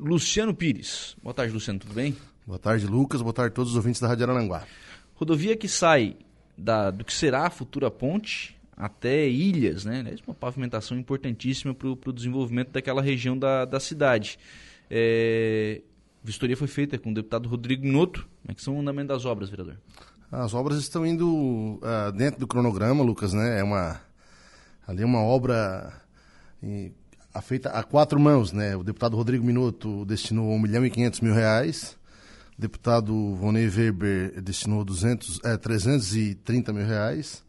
Luciano Pires. Boa tarde, Luciano, tudo bem? Boa tarde, Lucas. Boa tarde a todos os ouvintes da Rádio Arananguá. Rodovia que sai da, do que será a futura ponte até Ilhas, né? É uma pavimentação importantíssima para o desenvolvimento daquela região da, da cidade. É, a vistoria foi feita com o deputado Rodrigo Minotto. Como é que são o andamento das obras, vereador? As obras estão indo uh, dentro do cronograma, Lucas, né? É uma, ali é uma obra em, feita a quatro mãos, né? O deputado Rodrigo Minotto destinou 1 milhão e 500 mil reais, o deputado Vonei Weber destinou 200, é, 330 mil reais,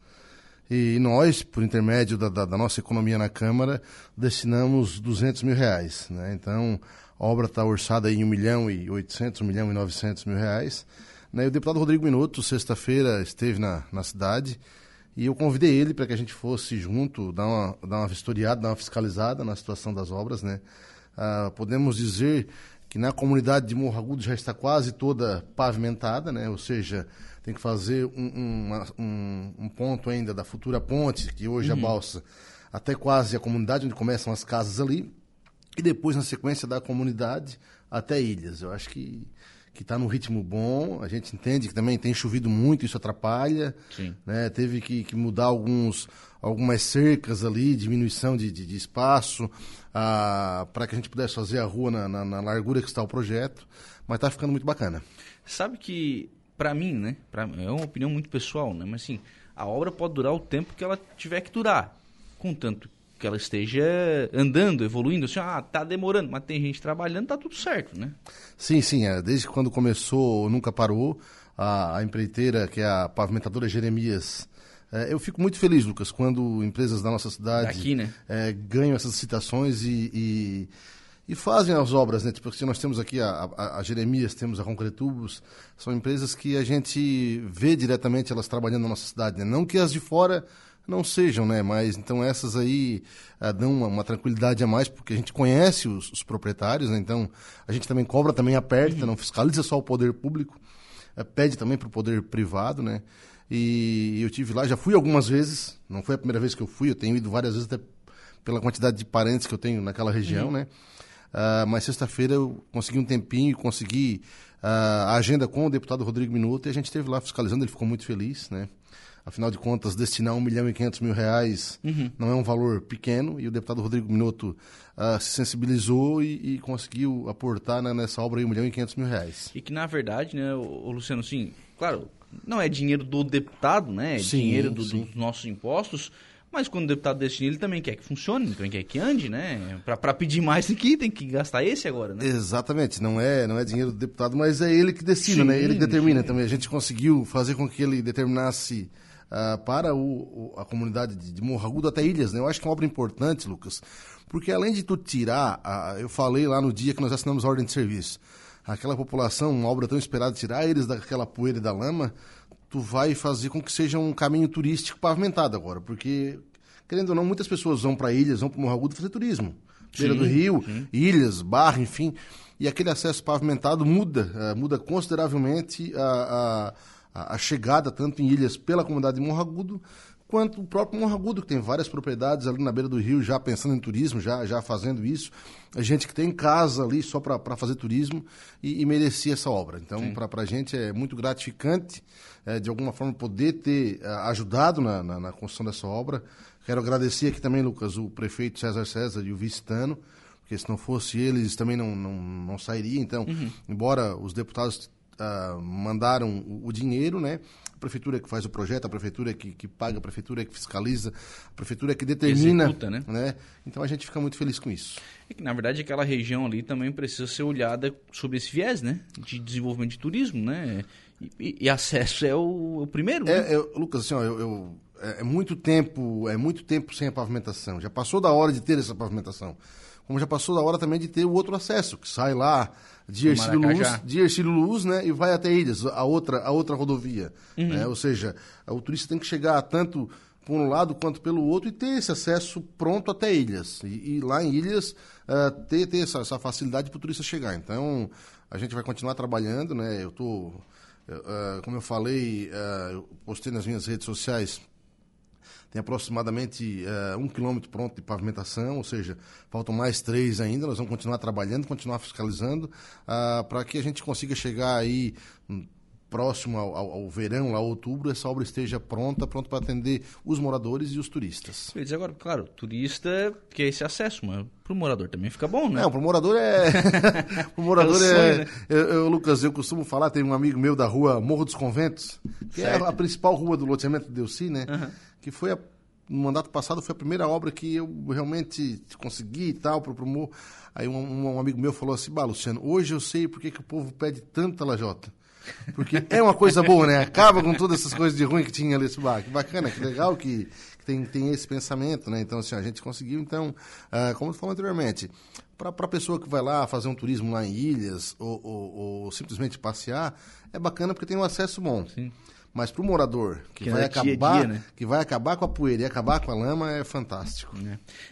e nós, por intermédio da, da, da, nossa economia na Câmara, destinamos 200 mil reais, né? Então, a obra está orçada em 1 milhão e 800, 1 milhão e 900 mil reais, né? E o deputado Rodrigo Minotto, sexta-feira, esteve na, na cidade, e eu convidei ele para que a gente fosse junto, dar uma, dar uma vistoriada, dar uma fiscalizada na situação das obras. Né? Ah, podemos dizer que na comunidade de Morro Agudo já está quase toda pavimentada, né? ou seja, tem que fazer um, um, um ponto ainda da futura ponte, que hoje uhum. é a balsa, até quase a comunidade, onde começam as casas ali, e depois, na sequência da comunidade, até ilhas. Eu acho que que está num ritmo bom. A gente entende que também tem chovido muito, isso atrapalha. Sim. Né? Teve que, que, mudar alguns, algumas cercas ali, diminuição de, de, de espaço, ah, para que a gente pudesse fazer a rua na, na, na largura que está o projeto. Mas está ficando muito bacana. Sabe que, para mim, né? Pra, é uma opinião muito pessoal, né? Mas assim, a obra pode durar o tempo que ela tiver que durar. Contanto que ela esteja andando, evoluindo, assim, ah, tá demorando, mas tem gente trabalhando, tá tudo certo, né? Sim, sim, é, desde quando começou, nunca parou, a, a empreiteira, que é a pavimentadora Jeremias, é, eu fico muito feliz, Lucas, quando empresas da nossa cidade Daqui, né? é, ganham essas citações e, e, e, fazem as obras, né? Tipo, assim, nós temos aqui a, a, a Jeremias, temos a Concretubos, são empresas que a gente vê diretamente elas trabalhando na nossa cidade, né? Não que as de fora não sejam, né? Mas então essas aí uh, dão uma, uma, tranquilidade a mais, porque a gente conhece os, os proprietários, né? Então a gente também cobra, também aperta, uhum. não fiscaliza só o poder público, uh, pede também para o poder privado, né? E eu tive lá, já fui algumas vezes, não foi a primeira vez que eu fui, eu tenho ido várias vezes até pela quantidade de parentes que eu tenho naquela região, uhum. né? Uh, mas sexta-feira eu consegui um tempinho, consegui a agenda com o deputado Rodrigo Minuto e a gente esteve lá fiscalizando, ele ficou muito feliz, né? Afinal de contas, destinar 1 milhão e 500 mil reais uhum. não é um valor pequeno e o deputado Rodrigo Minotto uh, se sensibilizou e, e conseguiu aportar né, nessa obra aí 1 milhão e 500 mil reais. E que, na verdade, né, o, Luciano, sim, claro, não é dinheiro do deputado, né? É sim, dinheiro do, dos nossos impostos, mas quando o deputado destina, ele também quer que funcione, também quer que ande, né? Para pedir mais aqui, tem que gastar esse agora, né? Exatamente. Não é, não é dinheiro do deputado, mas é ele que decide, né? Ele que determina sim. também. A gente conseguiu fazer com que ele determinasse uh, para o, o, a comunidade de, de Morro Agudo até Ilhas. Né? Eu acho que é uma obra importante, Lucas, porque além de tu tirar, eu falei lá no dia que nós assinamos a ordem de serviço, aquela população, uma obra tão esperada, tirar eles daquela poeira e da lama, tu vai fazer com que seja um caminho turístico pavimentado agora, porque, querendo ou não, muitas pessoas vão para Ilhas, vão para Morro Agudo fazer turismo. Beira do Rio, sim. Ilhas, Barra, enfim. E aquele acesso pavimentado muda, uh, muda consideravelmente a, a a, a chegada tanto em ilhas pela comunidade de Morragudo, quanto o próprio Morragudo, que tem várias propriedades ali na beira do rio, já pensando em turismo, já, já fazendo isso. A gente que tem casa ali só para fazer turismo e, e, merecia essa obra. Então, para a gente é muito gratificante, é, de alguma forma, poder ter é, ajudado na, na, na, construção dessa obra. Quero agradecer aqui também, Lucas, o prefeito César César e o vice-tano, porque se não fosse eles também não, não, não sairia. Então, uhum. embora os deputados uh, mandaram o, dinheiro, né? A prefeitura que faz o projeto, a prefeitura que, que paga, a prefeitura que fiscaliza, a prefeitura que determina. Executa, né? né? Então a gente fica muito feliz com isso. É que, na verdade, aquela região ali também precisa ser olhada sobre esse viés, né? De desenvolvimento de turismo, né? E, e acesso é o, o primeiro, é, né? É, Lucas, assim, ó, eu, eu é, é muito tempo, é muito tempo sem a pavimentação. Já passou da hora de ter essa pavimentação. Como já passou da hora também de ter o outro acesso, que sai lá de Ercílio Luz, de Ercílio Luz, né, e vai até Ilhas, a outra, a outra rodovia, uhum. né? Ou seja, o turista tem que chegar tanto por um lado quanto pelo outro e ter esse acesso pronto até Ilhas. E, e lá em Ilhas uh, ter, ter essa, essa facilidade para o turista chegar. Então, a gente vai continuar trabalhando, né? Eu estou, uh, como eu falei, uh, eu postei nas minhas redes sociais tem aproximadamente uh, um quilômetro pronto de pavimentação, ou seja, faltam mais três ainda. Nós vamos continuar trabalhando, continuar fiscalizando, uh, para que a gente consiga chegar aí próximo ao, ao, ao, verão, lá outubro, essa obra esteja pronta, pronta para atender os moradores e os turistas. Eu dizer agora, claro, turista quer esse acesso, mas para o morador também fica bom, né? Não, para o morador é... o morador é... Sonho, é... Né? Eu, eu, Lucas, eu costumo falar, tem um amigo meu da rua Morro dos Conventos, que certo. é a, principal rua do loteamento de Delci, né? Uhum. Que foi a no mandato passado foi a primeira obra que eu realmente consegui e tal, promover. Aí um, um, amigo meu falou assim, bah, Luciano, hoje eu sei por que o povo pede tanta lajota. Porque é uma coisa boa, né? Acaba com todas essas coisas de ruim que tinha ali. Ah, que bacana, que legal que, que tem, tem esse pensamento, né? Então, assim, a gente conseguiu, então, uh, como eu falei anteriormente, para a pessoa que vai lá fazer um turismo lá em ilhas ou, ou, ou simplesmente passear, é bacana porque tem um acesso bom. Sim. Mas para o morador que, que vai acabar, dia, né? que vai acabar com a poeira e acabar com a lama é fantástico.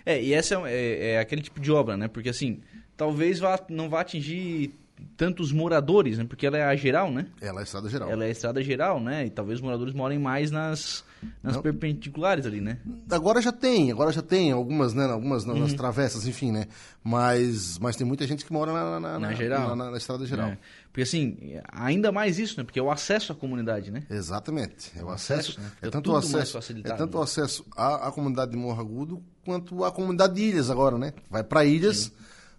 É, é e essa é, é, é, aquele tipo de obra, né? Porque assim, talvez vá, não vá atingir tantos moradores, né? Porque ela é a geral, né? Ela é a estrada geral. Ela é a estrada geral, né? E talvez os moradores morem mais nas, nas perpendiculares ali, né? Agora já tem, agora já tem algumas, né? Algumas uhum. nas travessas, enfim, né? Mas, mas tem muita gente que mora na, na, na geral. Na, na, estrada geral. É. Porque assim, ainda mais isso, né? Porque é o acesso à comunidade, né? Exatamente. É o, o acesso, acesso né? é tanto o acesso, é tanto o acesso à, à comunidade de Morro Agudo quanto à comunidade de Ilhas agora, né? Vai para Ilhas. Sim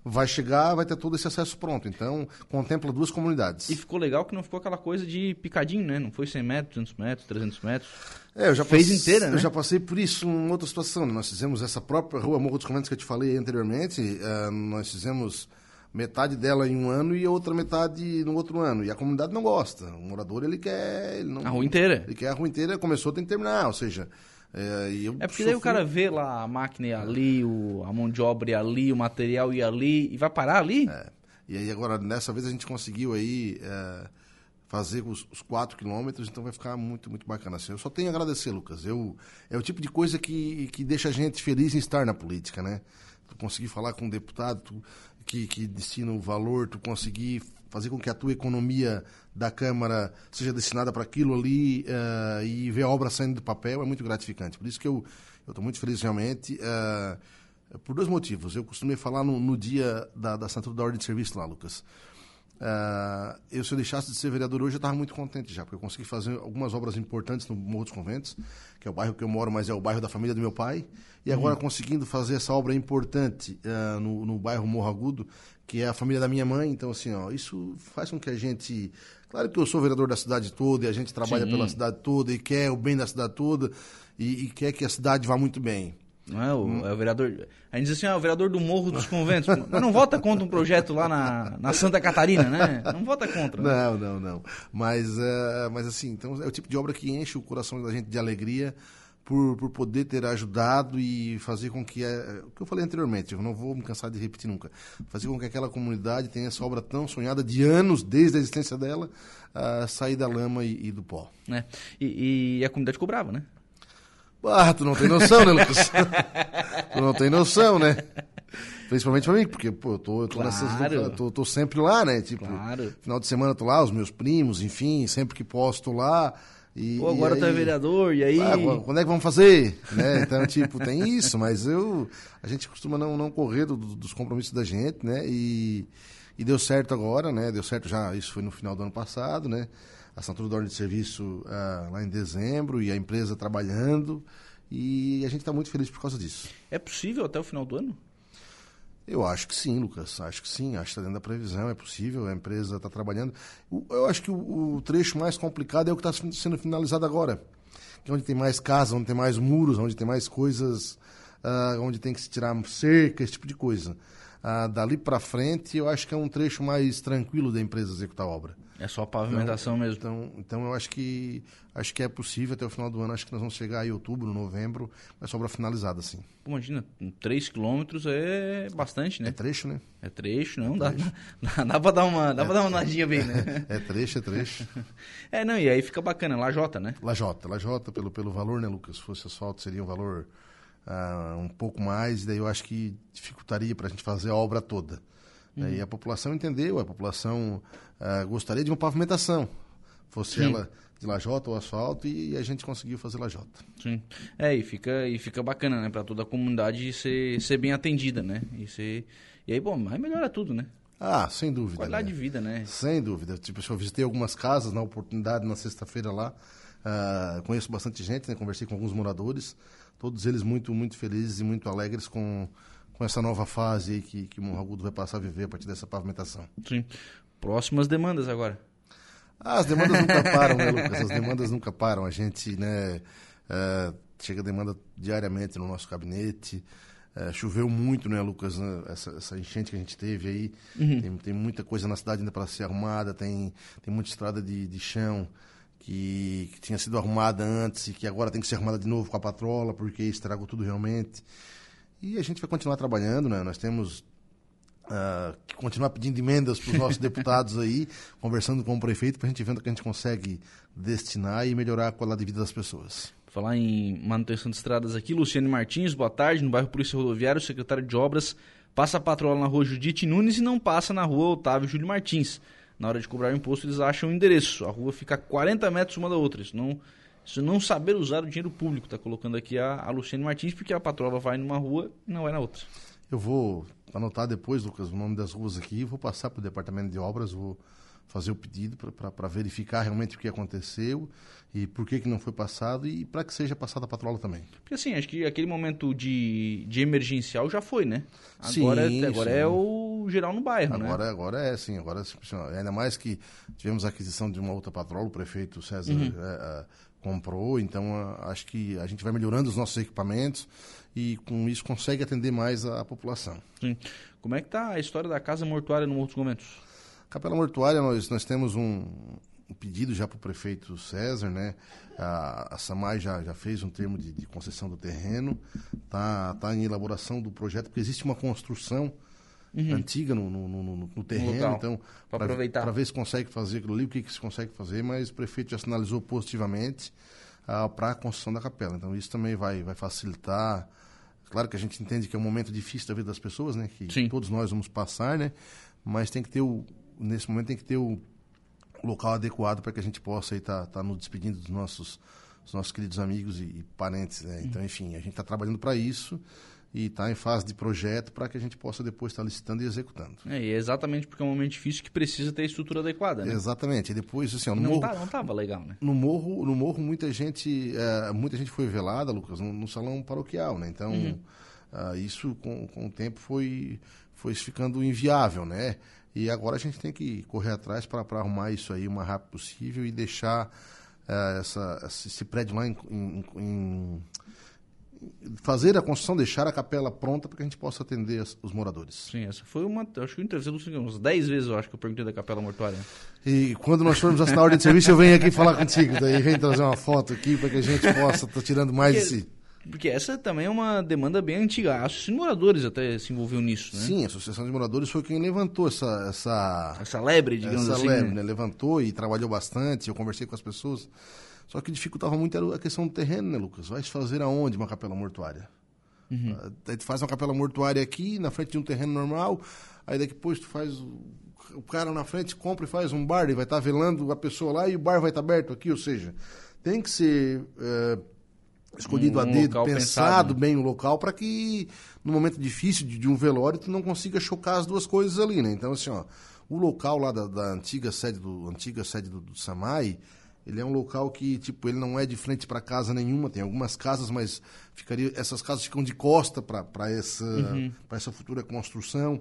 vai chegar, vai ter todo esse acesso pronto. Então, contempla duas comunidades. E ficou legal que não ficou aquela coisa de picadinho, né? Não foi 100 metros, 200 metros, 300 metros. É, eu já Fez passe... inteira, né? Eu já passei por isso em outra situação. Né? Nós fizemos essa própria rua Morro dos Comentos que eu te falei anteriormente. Uh, nós fizemos metade dela em um ano e a outra metade no outro ano. E a comunidade não gosta. O morador, ele quer... Ele não... A rua inteira. Ele quer a rua inteira, começou, tem que terminar. Ou seja... É, é porque sofri... daí o cara vê lá a máquina ali, o, a mão de obra ali, o material ir ali, e vai parar ali? É. E aí agora, dessa vez a gente conseguiu aí é, fazer os, os quatro quilômetros, então vai ficar muito, muito bacana. Assim, eu só tenho a agradecer, Lucas. Eu, é o tipo de coisa que, que deixa a gente feliz em estar na política, né? Tu conseguir falar com um deputado tu, que, que destina o valor, tu conseguir fazer com que a tua economia da Câmara seja destinada para aquilo ali uh, e ver a obra saindo do papel é muito gratificante. Por isso que eu estou muito feliz realmente, uh, por dois motivos. Eu costumei falar no, no dia da, da assinatura da ordem de serviço lá, Lucas. Uh, eu, se eu deixasse de ser vereador hoje, eu estava muito contente já, porque eu consegui fazer algumas obras importantes no Morro dos Conventos, que é o bairro que eu moro, mas é o bairro da família do meu pai. E agora uhum. conseguindo fazer essa obra importante uh, no, no bairro Morro Agudo, que é a família da minha mãe. Então, assim, ó, isso faz com que a gente. Claro que eu sou vereador da cidade toda e a gente trabalha Sim. pela cidade toda e quer o bem da cidade toda e, e quer que a cidade vá muito bem. Não é o, hum. é o vereador. A gente diz assim, ah, o vereador do Morro dos Conventos. Mas não vota contra um projeto lá na, na Santa Catarina, né? Não vota contra. Né? Não, não, não. Mas, uh, mas assim, então é o tipo de obra que enche o coração da gente de alegria por, por poder ter ajudado e fazer com que, é, o que eu falei anteriormente, eu não vou me cansar de repetir nunca, fazer com que aquela comunidade tenha essa obra tão sonhada de anos, desde a existência dela, a sair da lama e, e do pó. É. E, e, a comunidade cobrava, né? Ah, tu não tem noção, né, Lucas? tu não tem noção, né? Principalmente pra mim, porque, pô, eu tô, eu tô, claro. nessas, tô, tô sempre lá, né? Tipo, claro. final de semana eu tô lá, os meus primos, enfim, sempre que posso tô lá. E, Pô, agora e aí, tu é vereador, e aí? Ah, quando é que vamos fazer? né? Então, tipo, tem isso, mas eu. A gente costuma não, não correr do, dos compromissos da gente, né? E, e deu certo agora, né? Deu certo já, isso foi no final do ano passado, né? A assinatura da ordem de serviço ah, lá em dezembro e a empresa trabalhando. E a gente está muito feliz por causa disso. É possível até o final do ano? Eu acho que sim, Lucas. Acho que sim. Acho que está dentro da previsão, é possível. A empresa está trabalhando. Eu acho que o, o, trecho mais complicado é o que está sendo finalizado agora. Que é onde tem mais casas, onde tem mais muros, onde tem mais coisas, uh, onde tem que se tirar cerca, esse tipo de coisa. Uh, dali para frente, eu acho que é um trecho mais tranquilo da empresa executar a obra. É só pavimentação então, mesmo. Então, então eu acho que acho que é possível até o final do ano. Acho que nós vamos chegar em outubro, novembro, essa obra finalizada, assim. Imagina, 3 quilômetros é bastante, né? É trecho, né? É trecho, não. É dá, dá, dá pra dar uma, dá é, pra dar uma nadinha bem, né? É, é trecho, é trecho. é, não, e aí fica bacana, Lajota, né? Lajota, Lajota, pelo, pelo valor, né, Lucas? Se fosse asfalto, seria um valor uh, um pouco mais, daí eu acho que dificultaria para a gente fazer a obra toda. Uhum. E a população entendeu, a população uh, gostaria de uma pavimentação. fosse Sim. ela de lajota ou asfalto e a gente conseguiu fazer lajota. Sim. É, e fica, e fica bacana, né, para toda a comunidade ser, ser bem atendida, né? E, ser, e aí, bom, aí melhora tudo, né? Ah, sem dúvida. Qualidade né? de vida, né? Sem dúvida. Tipo, eu visitei algumas casas na oportunidade na sexta-feira lá. Uh, conheço bastante gente, né? Conversei com alguns moradores. Todos eles muito, muito felizes e muito alegres com, com essa nova fase aí que, que o Morragudo vai passar a viver a partir dessa pavimentação. Sim. Próximas demandas agora. Ah, as demandas nunca param, né, Lucas? As demandas nunca param. A gente, né, uh, chega demanda diariamente no nosso gabinete. Uh, choveu muito, né, Lucas? Né? Essa, essa, enchente que a gente teve aí. Uhum. Tem, tem, muita coisa na cidade ainda para ser arrumada. Tem, tem muita estrada de, de chão que, que, tinha sido arrumada antes e que agora tem que ser arrumada de novo com a patrola, porque estragou tudo realmente. E a gente vai continuar trabalhando, né? Nós temos uh, que continuar pedindo emendas para os nossos deputados aí, conversando com o prefeito, para a gente ver o que a gente consegue destinar e melhorar a qualidade de vida das pessoas. Falar em manutenção de estradas aqui, Luciane Martins, boa tarde, no bairro Polícia Rodoviária, secretário de Obras, passa a patrola na rua Judite Nunes e não passa na rua Otávio Júlio Martins. Na hora de cobrar o imposto, eles acham o endereço. A rua fica a 40 metros uma da outra. Isso não, isso não saber usar o dinheiro público, está colocando aqui a, a Luciane Martins, porque a patrola vai numa rua e não vai na outra. Eu vou anotar depois, Lucas, o nome das ruas aqui, vou passar para o departamento de obras, vou fazer o pedido para verificar realmente o que aconteceu e por que, que não foi passado e para que seja passada a patrola também. Porque assim, acho que aquele momento de, de emergencial já foi, né? Agora, sim, agora sim. é o geral no bairro, agora, né? Agora é, sim. Agora, ainda mais que tivemos a aquisição de uma outra patrola, o prefeito César uhum. é, é, comprou, então acho que a gente vai melhorando os nossos equipamentos e com isso consegue atender mais a, a população. Sim. Como é que está a história da casa mortuária no outros momentos? Capela Mortuária, nós, nós temos um, um pedido já para o prefeito César, né? A, a SAMAI já, já fez um termo de, de concessão do terreno, está tá em elaboração do projeto, porque existe uma construção uhum. antiga no, no, no, no terreno, no então, para aproveitar. Para ver se consegue fazer aquilo ali, o que, que se consegue fazer, mas o prefeito já sinalizou positivamente ah, para a construção da capela. Então, isso também vai, vai facilitar. Claro que a gente entende que é um momento difícil da vida das pessoas, né? Que Sim. todos nós vamos passar, né? Mas tem que ter o, nesse momento tem que ter o local adequado para que a gente possa estar tá, tá nos despedindo dos nossos, dos nossos queridos amigos e, e parentes. Né? Então, enfim, a gente está trabalhando para isso e está em fase de projeto para que a gente possa depois estar tá licitando e executando. É, e é exatamente porque é um momento difícil que precisa ter a estrutura adequada, né? Exatamente. E depois, assim, ó, no não morro... Tá, não estava legal, né? No morro, no morro muita gente, é, muita gente foi velada, Lucas, no, no salão paroquial, né? Então, uhum. uh, isso com, com o tempo foi, foi ficando inviável, né? E agora a gente tem que correr atrás para arrumar isso aí o mais rápido possível e deixar uh, essa, esse prédio lá em, em, em, fazer a construção, deixar a capela pronta para que a gente possa atender as, os moradores. Sim, essa foi uma, acho que entrevista uns 10 vezes eu acho que eu perguntei da capela mortuária. E quando nós formos assinar a ordem de serviço, eu venho aqui falar contigo, daí vem trazer uma foto aqui para que a gente possa estar tá tirando mais Porque... de si. Porque essa também é uma demanda bem antiga. A Associação de Moradores até se envolveu nisso, né? Sim, a Associação de Moradores foi quem levantou essa... Essa, essa lebre, digamos essa assim. Essa lebre, né? Levantou e trabalhou bastante, eu conversei com as pessoas. Só que dificultava muito a questão do terreno, né, Lucas? Vai se fazer aonde uma capela mortuária? Uhum. Aí tu faz uma capela mortuária aqui, na frente de um terreno normal, aí daqui depois tu faz... O cara na frente compra e faz um bar, e vai estar tá velando a pessoa lá e o bar vai estar tá aberto aqui, ou seja, tem que ser... Uh, escolhido um, a dedo, pensado, pensado né? bem o local para que no momento difícil de, de, um velório tu não consiga chocar as duas coisas ali, né? Então assim, ó, o local lá da, da antiga sede do antiga sede do, do, Samai, ele é um local que tipo ele não é de frente para casa nenhuma, tem algumas casas, mas ficaria essas casas ficam de costa para essa uhum. para essa futura construção.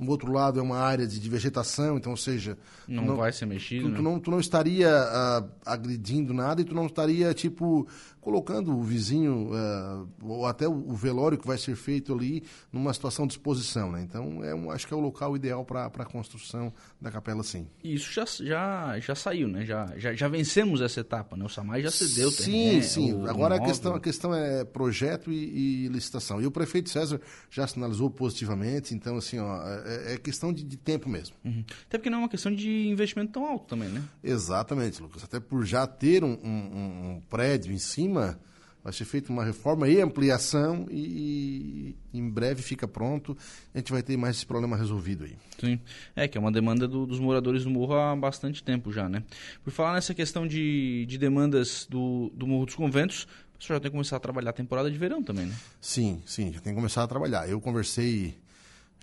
No outro lado é uma área de, de vegetação, então, ou seja... Não, não vai ser mexido, tu, né? tu, não, tu não estaria uh, agredindo nada e tu não estaria, tipo, colocando o vizinho, uh, ou até o, velório que vai ser feito ali, numa situação de exposição, né? Então, é um, acho que é o local ideal para a construção da capela, sim. E isso já, já, já saiu, né? Já, já, já vencemos essa etapa, né? O Samai já cedeu. Sim, sim. O, Agora o a, questão, a questão é projeto e, e, licitação. E o prefeito César já sinalizou positivamente, então, assim, ó, é, é questão de, de, tempo mesmo. Uhum. Até porque não é uma questão de investimento tão alto também, né? Exatamente, Lucas. Até por já ter um, um, um prédio em cima Vai ser feita uma reforma e ampliação e, e, em breve fica pronto. A gente vai ter mais esse problema resolvido aí. Sim, é que é uma demanda do, dos moradores do Morro há bastante tempo já, né? Por falar nessa questão de, de demandas do, do Morro dos Conventos, o senhor já tem que começar a trabalhar a temporada de verão também, né? Sim, sim, já tem que começar a trabalhar. Eu conversei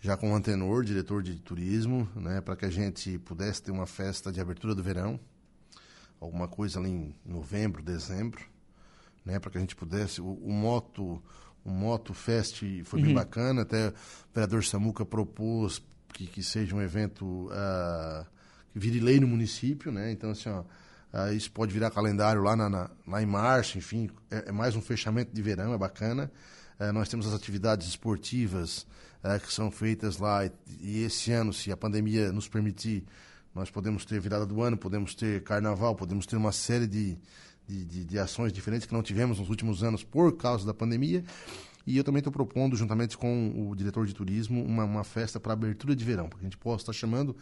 já com o Antenor, diretor de turismo, né, para que a gente pudesse ter uma festa de abertura do verão, alguma coisa ali em novembro, dezembro né, para que a gente pudesse. O, o, Moto o Moto Fest foi bem uhum. bacana, até o vereador Samuca propôs que, que seja um evento uh, que vire lei no município, né? Então, assim, ó, uh, isso pode virar calendário lá, na, na, lá em março, enfim, é, é, mais um fechamento de verão, é bacana. Uh, nós temos as atividades esportivas que são feitas lá e, e esse ano, se a pandemia nos permitir, nós podemos ter virada do ano, podemos ter carnaval, podemos ter uma série de, de, de, de, ações diferentes que não tivemos nos últimos anos por causa da pandemia. E eu também estou propondo, juntamente com o diretor de turismo, uma, uma festa para abertura de verão, para que a gente possa estar chamando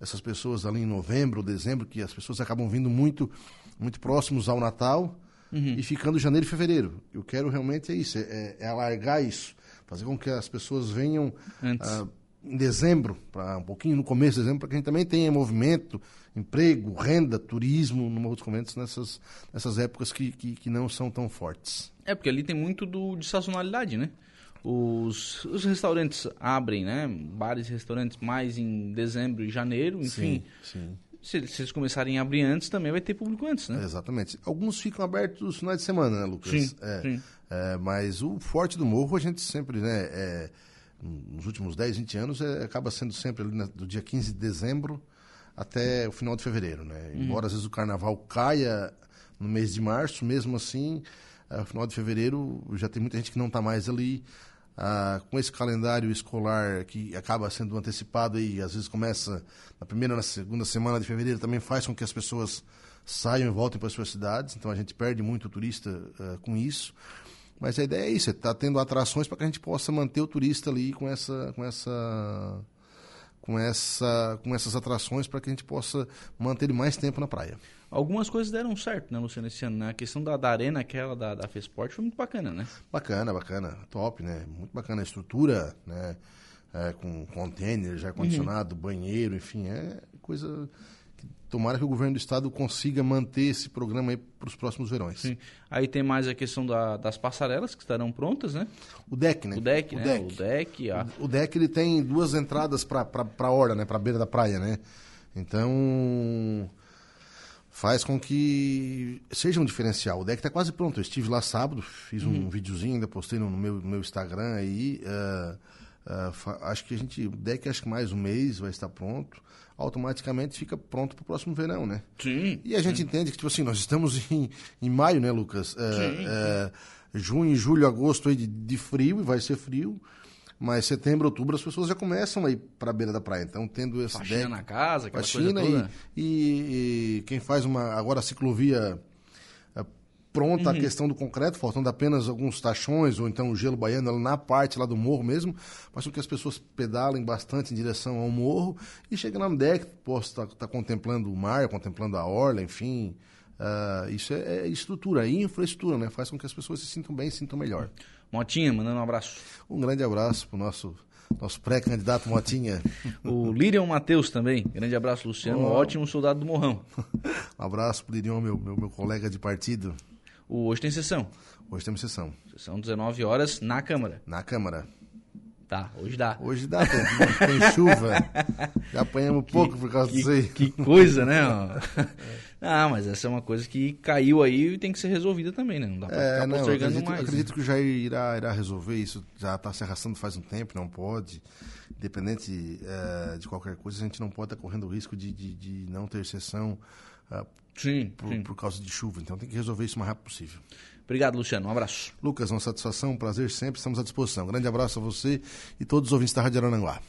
essas pessoas ali em novembro, dezembro, que as pessoas acabam vindo muito, muito próximos ao Natal uhum. e ficando janeiro e fevereiro. Eu quero realmente é isso, é, é alargar isso, fazer com que as pessoas venham. Uh, em dezembro, para um pouquinho no começo de dezembro, para que a gente também tenha movimento, emprego, renda, turismo no Morro dos Conventos nessas, nessas épocas que, que, que, não são tão fortes. É, porque ali tem muito do, de sazonalidade, né? Os, os restaurantes abrem, né? Bares e restaurantes mais em dezembro e janeiro, enfim. Sim, sim. Se, se, eles começarem a abrir antes, também vai ter público antes, né? Exatamente. Alguns ficam abertos nos finais de semana, né, Lucas? Sim, é, sim. É, mas o forte do morro, a gente sempre, né? É, nos últimos 10, 20 anos, é, acaba sendo sempre ali do dia 15 de dezembro até o final de fevereiro, né? Uhum. Embora às vezes o carnaval caia no mês de março, mesmo assim, no final de fevereiro já tem muita gente que não está mais ali. Ah, com esse calendário escolar que acaba sendo antecipado e às vezes começa na primeira na segunda semana de fevereiro, também faz com que as pessoas saiam e voltem para as suas cidades. Então a gente perde muito turista uh, com isso. Mas a ideia é isso, é tá tendo atrações para que a gente possa manter o turista ali com essa, com essa, com essa, com essas atrações para que a gente possa manter ele mais tempo na praia. Algumas coisas deram certo, né, Luciano, esse ano. Né? A questão da, da arena, aquela da, da Fesport, foi muito bacana, né? Bacana, bacana. Top, né? Muito bacana a estrutura, né? É, com container, já condicionado, uhum. banheiro, enfim, é coisa tomara que o governo do estado consiga manter esse programa para os próximos verões. Sim. Aí tem mais a questão da, das passarelas que estarão prontas, né? O deck, né? O deck, o né? Deck. O deck, a... o, deck ele tem duas entradas para a orla, né? Para a beira da praia, né? Então faz com que seja um diferencial. O deck está quase pronto. Eu estive lá sábado, fiz um uhum. videozinho, ainda postei no meu, no meu Instagram aí. Uh, uh, acho que a gente, o deck acho que mais um mês vai estar pronto automaticamente fica pronto para o próximo verão, né? Sim. E a gente sim. entende que, tipo assim, nós estamos em, em maio, né, Lucas? É, sim, é, junho, julho, agosto aí de, de frio, e vai ser frio. Mas setembro, outubro, as pessoas já começam a ir para a beira da praia. Então, tendo esse Faxina deck, na casa, aquela faxina coisa toda. E, e, e, quem faz uma... Agora a ciclovia pronta uhum. a questão do concreto, faltando apenas alguns tachões ou então o gelo baiano na parte lá do morro mesmo, mas que as pessoas pedalem bastante em direção ao morro e chegando no deck, posso estar tá, tá contemplando o mar, contemplando a orla, enfim. Uh, isso é, é, estrutura, é infraestrutura, né? Faz com que as pessoas se sintam bem, se sintam melhor. Motinha, mandando um abraço. Um grande abraço para o nosso nosso pré-candidato Motinha. o Lirion Matheus também. Grande abraço, Luciano. Oh. Ótimo soldado do Morrão. um abraço para o Lirion, meu, meu, meu colega de partido. Hoje tem sessão. Hoje temos sessão. Sessão 19 horas na Câmara. Na Câmara. Tá, hoje dá. Hoje dá, tem, tem chuva. Já apanhamos que, pouco por causa que, disso aí. Que coisa, né? ah, mas essa é uma coisa que caiu aí e tem que ser resolvida também, né? Não dá pra é, ficar não, acredito, mais. Acredito né? que o Jair irá, irá resolver isso. Já está se arrastando faz um tempo, não pode. Independente é, de qualquer coisa, a gente não pode estar correndo o risco de, de, de não ter sessão uh, sim, por, sim. por causa de chuva. Então tem que resolver isso o mais rápido possível. Obrigado, Luciano. Um abraço. Lucas, uma satisfação, um prazer sempre. Estamos à disposição. Um grande abraço a você e todos os ouvintes da Rádio Arananguá.